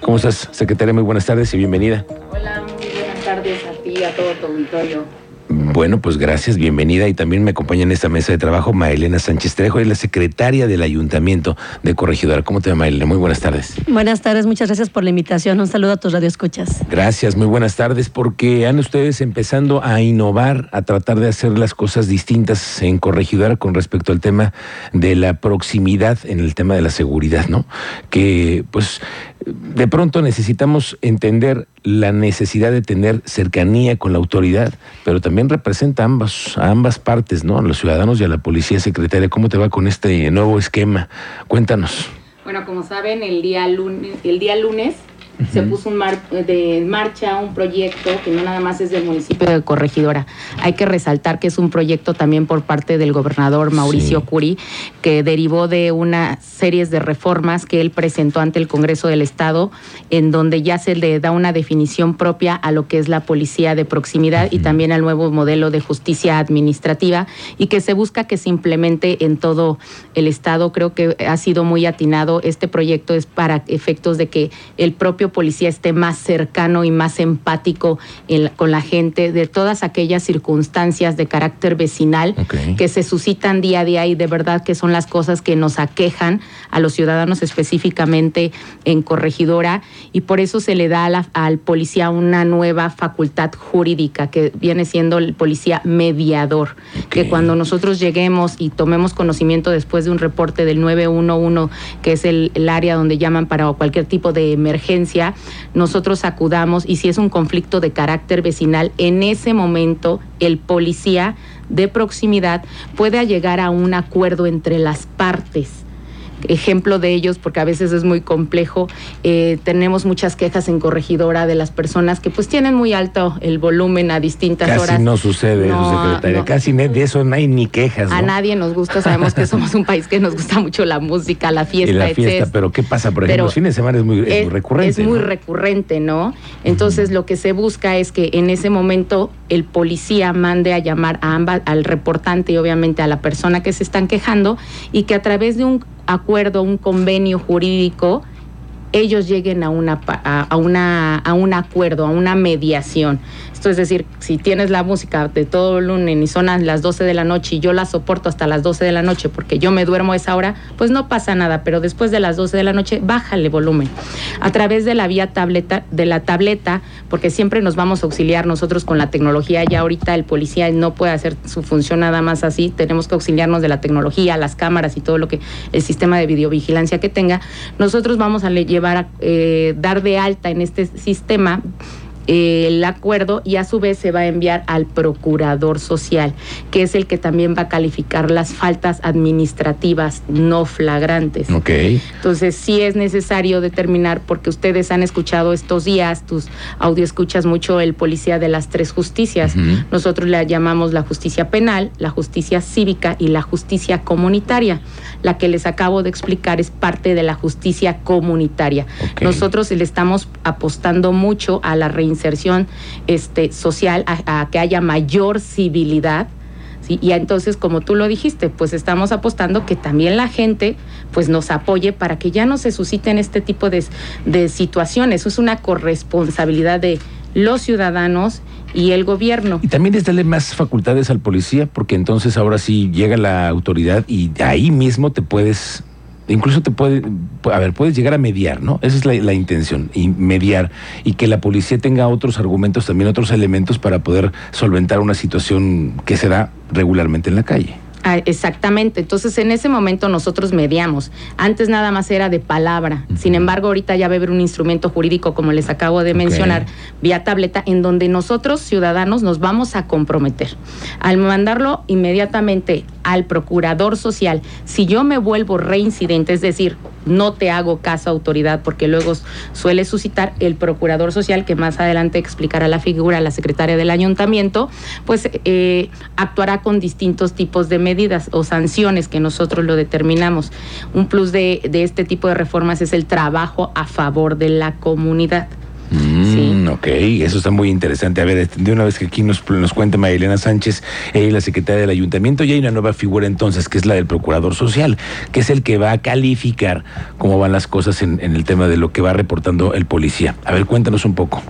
¿Cómo estás, secretaria? Muy buenas tardes y bienvenida. Hola, muy buenas tardes a ti a todo tu auditorio. Bueno, pues gracias, bienvenida. Y también me acompaña en esta mesa de trabajo Maelena Sánchez Trejo, es la secretaria del Ayuntamiento de Corregidora. ¿Cómo te va, Maelena? Muy buenas tardes. Buenas tardes, muchas gracias por la invitación. Un saludo a tus radioescuchas. Gracias, muy buenas tardes, porque han ustedes empezando a innovar, a tratar de hacer las cosas distintas en Corregidora con respecto al tema de la proximidad en el tema de la seguridad, ¿no? Que, pues, de pronto necesitamos entender la necesidad de tener cercanía con la autoridad, pero también representa ambas, a ambas partes, ¿no? A los ciudadanos y a la policía secretaria. ¿Cómo te va con este nuevo esquema? Cuéntanos. Bueno, como saben, el día lunes, el día lunes se puso un mar de marcha un proyecto que no nada más es del municipio de Corregidora. Hay que resaltar que es un proyecto también por parte del gobernador Mauricio Curi, que derivó de una serie de reformas que él presentó ante el Congreso del Estado, en donde ya se le da una definición propia a lo que es la policía de proximidad y también al nuevo modelo de justicia administrativa y que se busca que se implemente en todo el Estado. Creo que ha sido muy atinado. Este proyecto es para efectos de que el propio policía esté más cercano y más empático con la gente de todas aquellas circunstancias de carácter vecinal que se suscitan día a día y de verdad que son las cosas que nos aquejan a los ciudadanos específicamente en corregidora. Y por eso se le da al policía una nueva facultad jurídica que viene siendo el policía mediador, que cuando nosotros lleguemos y tomemos conocimiento después de un reporte del 911, que es el área donde llaman para cualquier tipo de emergencia, nosotros acudamos y si es un conflicto de carácter vecinal, en ese momento el policía de proximidad puede llegar a un acuerdo entre las partes ejemplo de ellos, porque a veces es muy complejo. Eh, tenemos muchas quejas en corregidora de las personas que pues tienen muy alto el volumen a distintas horas. Casi no sucede, secretaria. Casi de eso no hay ni quejas. A nadie nos gusta, sabemos que somos un país que nos gusta mucho la música, la fiesta, y la fiesta, pero ¿qué pasa? Por ejemplo, los fines de semana es muy, recurrente. Es muy recurrente, ¿no? Entonces lo que se busca es que en ese momento el policía mande a llamar a ambas, al reportante y obviamente a la persona que se están quejando y que a través de un acuerdo, un convenio jurídico, ellos lleguen a, una, a, una, a un acuerdo, a una mediación es decir, si tienes la música de todo lunes y son las 12 de la noche y yo la soporto hasta las 12 de la noche porque yo me duermo a esa hora, pues no pasa nada, pero después de las 12 de la noche, bájale volumen. A través de la vía tableta, de la tableta, porque siempre nos vamos a auxiliar nosotros con la tecnología, ya ahorita el policía no puede hacer su función nada más así, tenemos que auxiliarnos de la tecnología, las cámaras y todo lo que el sistema de videovigilancia que tenga. Nosotros vamos a llevar a eh, dar de alta en este sistema el acuerdo y a su vez se va a enviar al procurador social, que es el que también va a calificar las faltas administrativas no flagrantes. Entonces sí es necesario determinar, porque ustedes han escuchado estos días, tus audio escuchas mucho el policía de las tres justicias. Nosotros le llamamos la justicia penal, la justicia cívica y la justicia comunitaria. La que les acabo de explicar es parte de la justicia comunitaria. Nosotros le estamos apostando mucho a la reinserción inserción este, social, a, que haya mayor civilidad. Y entonces, como tú lo dijiste, pues estamos apostando que también la gente pues nos apoye para que ya no se susciten este tipo de, de situaciones. Eso es una corresponsabilidad de los ciudadanos y el gobierno. Y también es darle más facultades al policía, porque entonces ahora sí llega la autoridad y ahí mismo te puedes incluso te puede, a ver, puedes llegar a mediar, ¿no? Esa es la, intención, y mediar, y que la policía tenga otros argumentos, también otros elementos para poder solventar una situación que se da regularmente en la calle. Ah, exactamente. Entonces, en ese momento nosotros mediamos. Antes nada más era de palabra. Sin embargo, ahorita ya va a haber un instrumento jurídico, como les acabo de mencionar, vía tableta, en donde nosotros, ciudadanos, nos vamos a comprometer. Al mandarlo inmediatamente al procurador social, si yo me vuelvo reincidente, es decir, no te hago caso autoridad, porque luego suele suscitar el procurador social, que más adelante explicará la figura, la secretaria del ayuntamiento, pues eh, actuará con distintos tipos de medidas o sanciones que nosotros lo determinamos. Un plus de, este tipo de reformas es el trabajo a favor de la comunidad. Mm. ok, eso está muy interesante. A ver, de una vez que aquí nos, nos cuenta Marilena Sánchez, ella la secretaria del ayuntamiento, y hay una nueva figura entonces, que es la del procurador social, que es el que va a calificar cómo van las cosas en, en el tema de lo que va reportando el policía. A ver, cuéntanos un poco.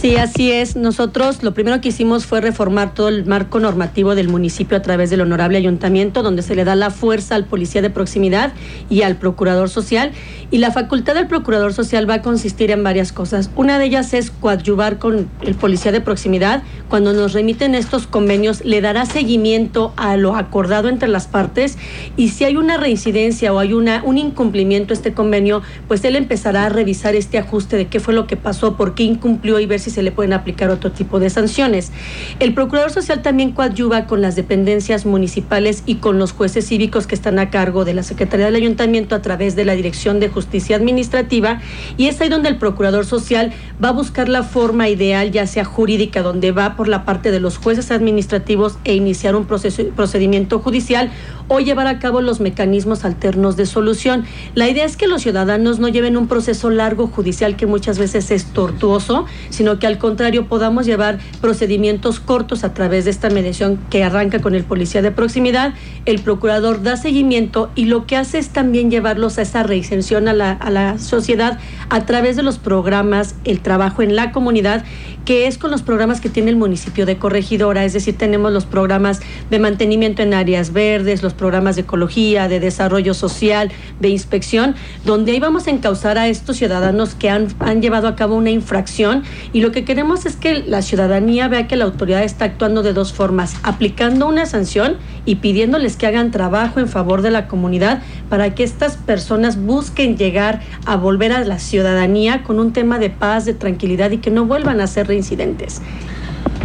Sí, así es. Nosotros lo primero que hicimos fue reformar todo el marco normativo del municipio a través del honorable ayuntamiento, donde se le da la fuerza al policía de proximidad y al procurador social. Y la facultad del procurador social va a consistir en varias cosas. Una de ellas es coadyuvar con el policía de proximidad. Cuando nos remiten estos convenios, le dará seguimiento a lo acordado entre las partes y si hay una reincidencia o hay una, un incumplimiento a este convenio, pues él empezará a revisar este ajuste de qué fue lo que pasó, por qué incumplió y ver si se le pueden aplicar otro tipo de sanciones. El Procurador Social también coadyuva con las dependencias municipales y con los jueces cívicos que están a cargo de la Secretaría del Ayuntamiento a través de la Dirección de Justicia Administrativa y es ahí donde el Procurador Social va a buscar la forma ideal, ya sea jurídica, donde va por la parte de los jueces administrativos e iniciar un proceso, procedimiento judicial o llevar a cabo los mecanismos alternos de solución. La idea es que los ciudadanos no lleven un proceso largo judicial que muchas veces es tortuoso, sino que al contrario podamos llevar procedimientos cortos a través de esta mediación que arranca con el policía de proximidad, el procurador da seguimiento y lo que hace es también llevarlos a esa reinserción a la, a la sociedad a través de los programas, el trabajo en la comunidad, que es con los programas que tiene el municipio de Corregidora, es decir, tenemos los programas de mantenimiento en áreas verdes, los programas de ecología, de desarrollo social, de inspección, donde ahí vamos a encauzar a estos ciudadanos que han, han llevado a cabo una infracción y lo que queremos es que la ciudadanía vea que la autoridad está actuando de dos formas, aplicando una sanción y pidiéndoles que hagan trabajo en favor de la comunidad para que estas personas busquen llegar a volver a la ciudadanía con un tema de paz, de tranquilidad y que no vuelvan a ser reincidentes.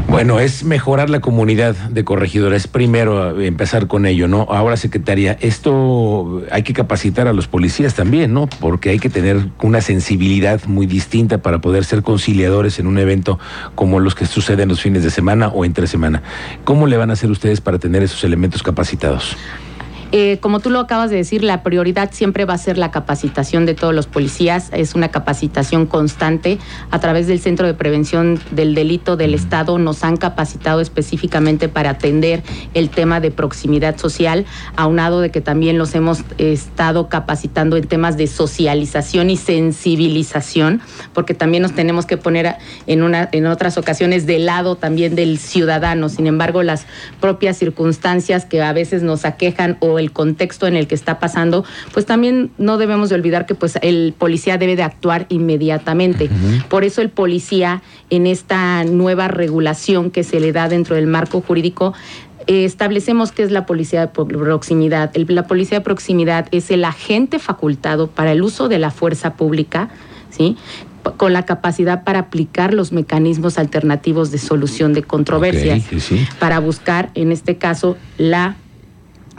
Bueno, es mejorar la comunidad de corregidores. Primero, empezar con ello, ¿no? Ahora, secretaria, esto hay que capacitar a los policías también, ¿no? Porque hay que tener una sensibilidad muy distinta para poder ser conciliadores en un evento como los que suceden los fines de semana o entre semana. ¿Cómo le van a hacer ustedes para tener esos elementos capacitados? Eh, como tú lo acabas de decir, la prioridad siempre va a ser la capacitación de todos los policías. Es una capacitación constante. A través del Centro de Prevención del Delito del Estado nos han capacitado específicamente para atender el tema de proximidad social, aunado de que también los hemos estado capacitando en temas de socialización y sensibilización, porque también nos tenemos que poner en, una, en otras ocasiones del lado también del ciudadano. Sin embargo, las propias circunstancias que a veces nos aquejan o el contexto en el que está pasando, pues también no debemos de olvidar que pues el policía debe de actuar inmediatamente. Por eso el policía en esta nueva regulación que se le da dentro del marco jurídico eh, establecemos qué es la policía de proximidad. la policía de proximidad es el agente facultado para el uso de la fuerza pública, ¿sí? con la capacidad para aplicar los mecanismos alternativos de solución de controversias, para buscar, en este caso, la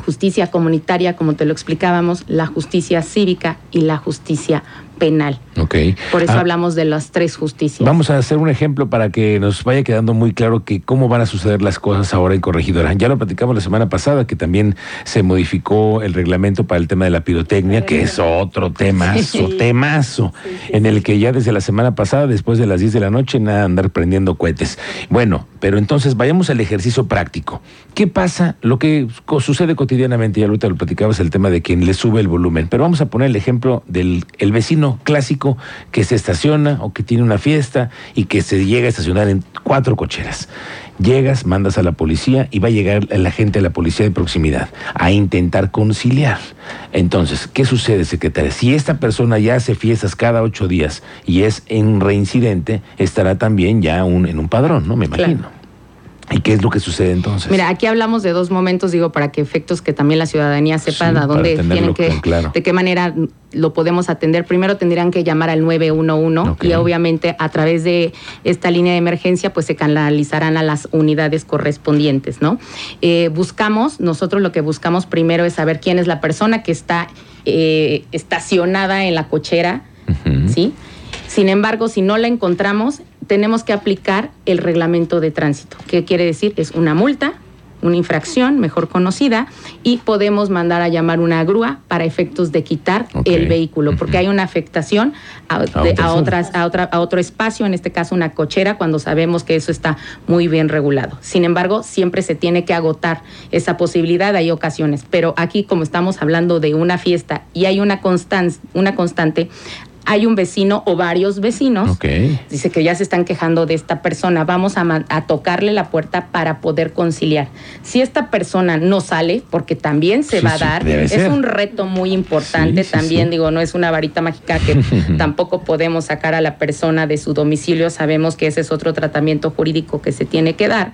justicia comunitaria, como te lo explicábamos, la justicia cívica y la justicia penal. Okay. Por eso ah, hablamos de las tres justicias. Vamos a hacer un ejemplo para que nos vaya quedando muy claro que cómo van a suceder las cosas ahora en Corregidora. Ya lo platicamos la semana pasada, que también se modificó el reglamento para el tema de la pirotecnia, que es otro temazo, temazo, en el que ya desde la semana pasada, después de las 10 de la noche, nada andar prendiendo cohetes. Bueno, pero entonces vayamos al ejercicio práctico. ¿Qué pasa? Lo que sucede cotidianamente, ya ahorita lo platicabas, el tema de quien le sube el volumen, pero vamos a poner el ejemplo del el vecino clásico que se estaciona o que tiene una fiesta y que se llega a estacionar en cuatro cocheras. Llegas, mandas a la policía y va a llegar la gente de la policía de proximidad a intentar conciliar. Entonces, ¿qué sucede, secretaria? Si esta persona ya hace fiestas cada ocho días y es en reincidente, estará también ya un, en un padrón, ¿no? Me imagino. ¿Y qué es lo que sucede entonces? Mira, aquí hablamos de dos momentos, digo, para que efectos que también la ciudadanía sepa a dónde tienen que, de qué manera lo podemos atender. Primero tendrían que llamar al 911 y obviamente a través de esta línea de emergencia pues se canalizarán a las unidades correspondientes, ¿no? Eh, buscamos, nosotros lo que buscamos primero es saber quién es la persona que está eh, estacionada en la cochera, ¿sí? Sin embargo, si no la encontramos, tenemos que aplicar el reglamento de tránsito. ¿Qué quiere decir? Es una multa una infracción mejor conocida y podemos mandar a llamar una grúa para efectos de quitar el vehículo, porque hay una afectación a, otras, a, otra, a otro espacio, en este caso una cochera, cuando sabemos que eso está muy bien regulado. Sin embargo, siempre se tiene que agotar esa posibilidad, hay ocasiones, pero aquí como estamos hablando de una fiesta y hay una, una constante, hay un vecino o varios vecinos, dice que ya se están quejando de esta persona, vamos a, tocarle la puerta para poder conciliar. Si esta persona no sale, porque también se va a dar, es un reto muy importante también, digo, no es una varita mágica que tampoco podemos sacar a la persona de su domicilio, sabemos que ese es otro tratamiento jurídico que se tiene que dar.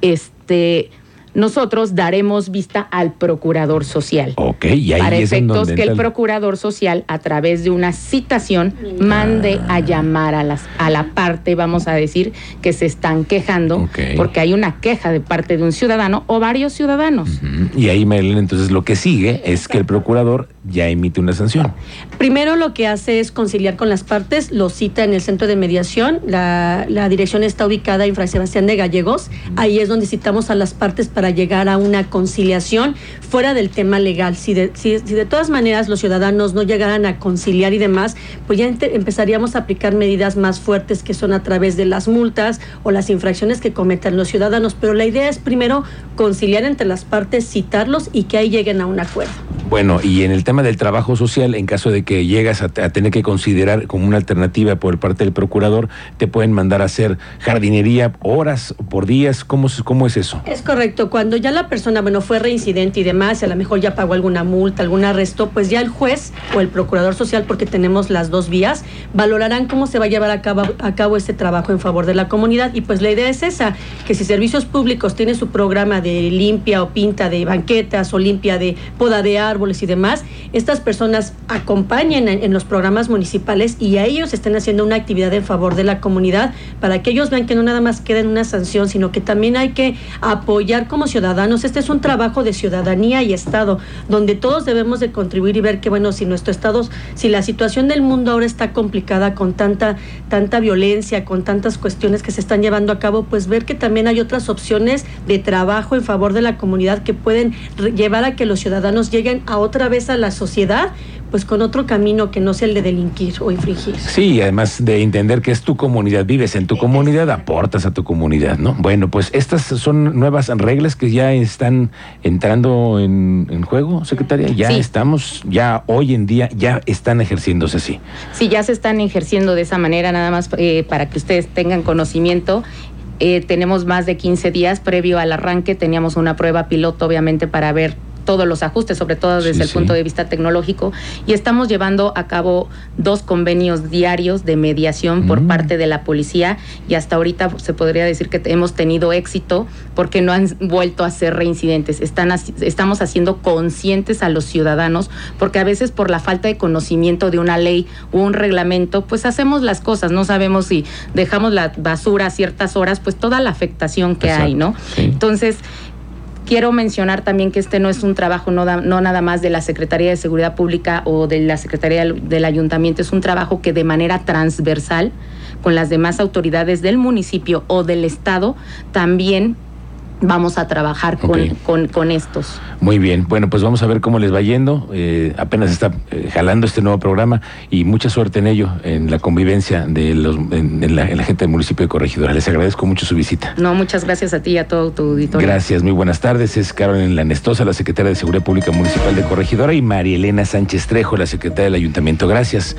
Este, nosotros daremos vista al procurador social. Ok, y ahí para efectos que el procurador social, a través de una citación, mande a llamar a, las, a la parte, vamos a decir, que se están quejando, porque hay una queja de parte de un ciudadano o varios ciudadanos. Y ahí, Marilena, entonces lo que sigue es que el procurador ya emite una sanción. Primero lo que hace es conciliar con las partes, lo cita en el centro de mediación, la, la dirección está ubicada en Fray Sebastián de Gallegos, ahí es donde citamos a las partes para llegar a una conciliación fuera del tema legal. Si de, si, de todas maneras los ciudadanos no llegaran a conciliar y demás, pues ya empezaríamos a aplicar medidas más fuertes que son a través de las multas o las infracciones que cometan los ciudadanos. Pero la idea es primero conciliar entre las partes, citarlos y que ahí lleguen a un acuerdo. Bueno, y en el tema del trabajo social, en caso de que llegas a, tener que considerar como una alternativa por parte del procurador, te pueden mandar a hacer jardinería horas por días. ¿Cómo, cómo es eso? Es correcto. Cuando ya la persona, bueno, fue reincidente y demás, y a lo mejor ya pagó alguna multa, algún arresto, pues ya el juez o el procurador social, porque tenemos las dos vías, valorarán cómo se va a llevar a cabo, a cabo este trabajo en favor de la comunidad. Y pues la idea es esa, que si Servicios Públicos tiene su programa de limpia o pinta de banquetas o limpia de poda de árboles y demás, estas personas acompañen en, los programas municipales y a ellos estén haciendo una actividad en favor de la comunidad para que ellos vean que no nada más queda en una sanción, sino que también hay que apoyar como ciudadanos. Este es un trabajo de ciudadanía y Estado, donde todos debemos de contribuir y ver que, bueno, si nuestro Estado, si la situación del mundo ahora está complicada con tanta, tanta violencia, con tantas cuestiones que se están llevando a cabo, pues ver que también hay otras opciones de trabajo en favor de la comunidad que pueden llevar a que los ciudadanos lleguen a otra vez a la sociedad pues con otro camino que no sea el de delinquir o infringir. Sí, además de entender que es tu comunidad, vives en tu comunidad, aportas a tu comunidad, ¿no? Bueno, pues estas son nuevas reglas que ya están entrando en, juego, secretaria. Ya estamos, ya hoy en día, ya están ejerciéndose así. Sí, ya se están ejerciendo de esa manera, nada más eh, para que ustedes tengan conocimiento. Eh, tenemos más de 15 días previo al arranque, teníamos una prueba piloto, obviamente, para ver todos los ajustes, sobre todo desde el punto de vista tecnológico, y estamos llevando a cabo dos convenios diarios de mediación por mm. parte de la policía y hasta ahorita se podría decir que hemos tenido éxito porque no han vuelto a ser reincidentes. Están, estamos haciendo conscientes a los ciudadanos porque a veces por la falta de conocimiento de una ley o un reglamento, pues hacemos las cosas, no sabemos si dejamos la basura a ciertas horas, pues toda la afectación que hay, ¿no? Entonces, Quiero mencionar también que este no es un trabajo no, no, nada más de la Secretaría de Seguridad Pública o de la Secretaría del Ayuntamiento, es un trabajo que de manera transversal con las demás autoridades del municipio o del Estado también vamos a trabajar con, con, estos. Muy bien, bueno, pues vamos a ver cómo les va yendo. Eh, apenas está eh, jalando este nuevo programa y mucha suerte en ello, en la convivencia de los, en, la, gente del municipio de Corregidora. Les agradezco mucho su visita. No, muchas gracias a ti y a todo tu auditorio. Gracias, muy buenas tardes. Es Carolina Lanestosa, la secretaria de Seguridad Pública Municipal de Corregidora, y María Elena Sánchez Trejo, la secretaria del Ayuntamiento. Gracias.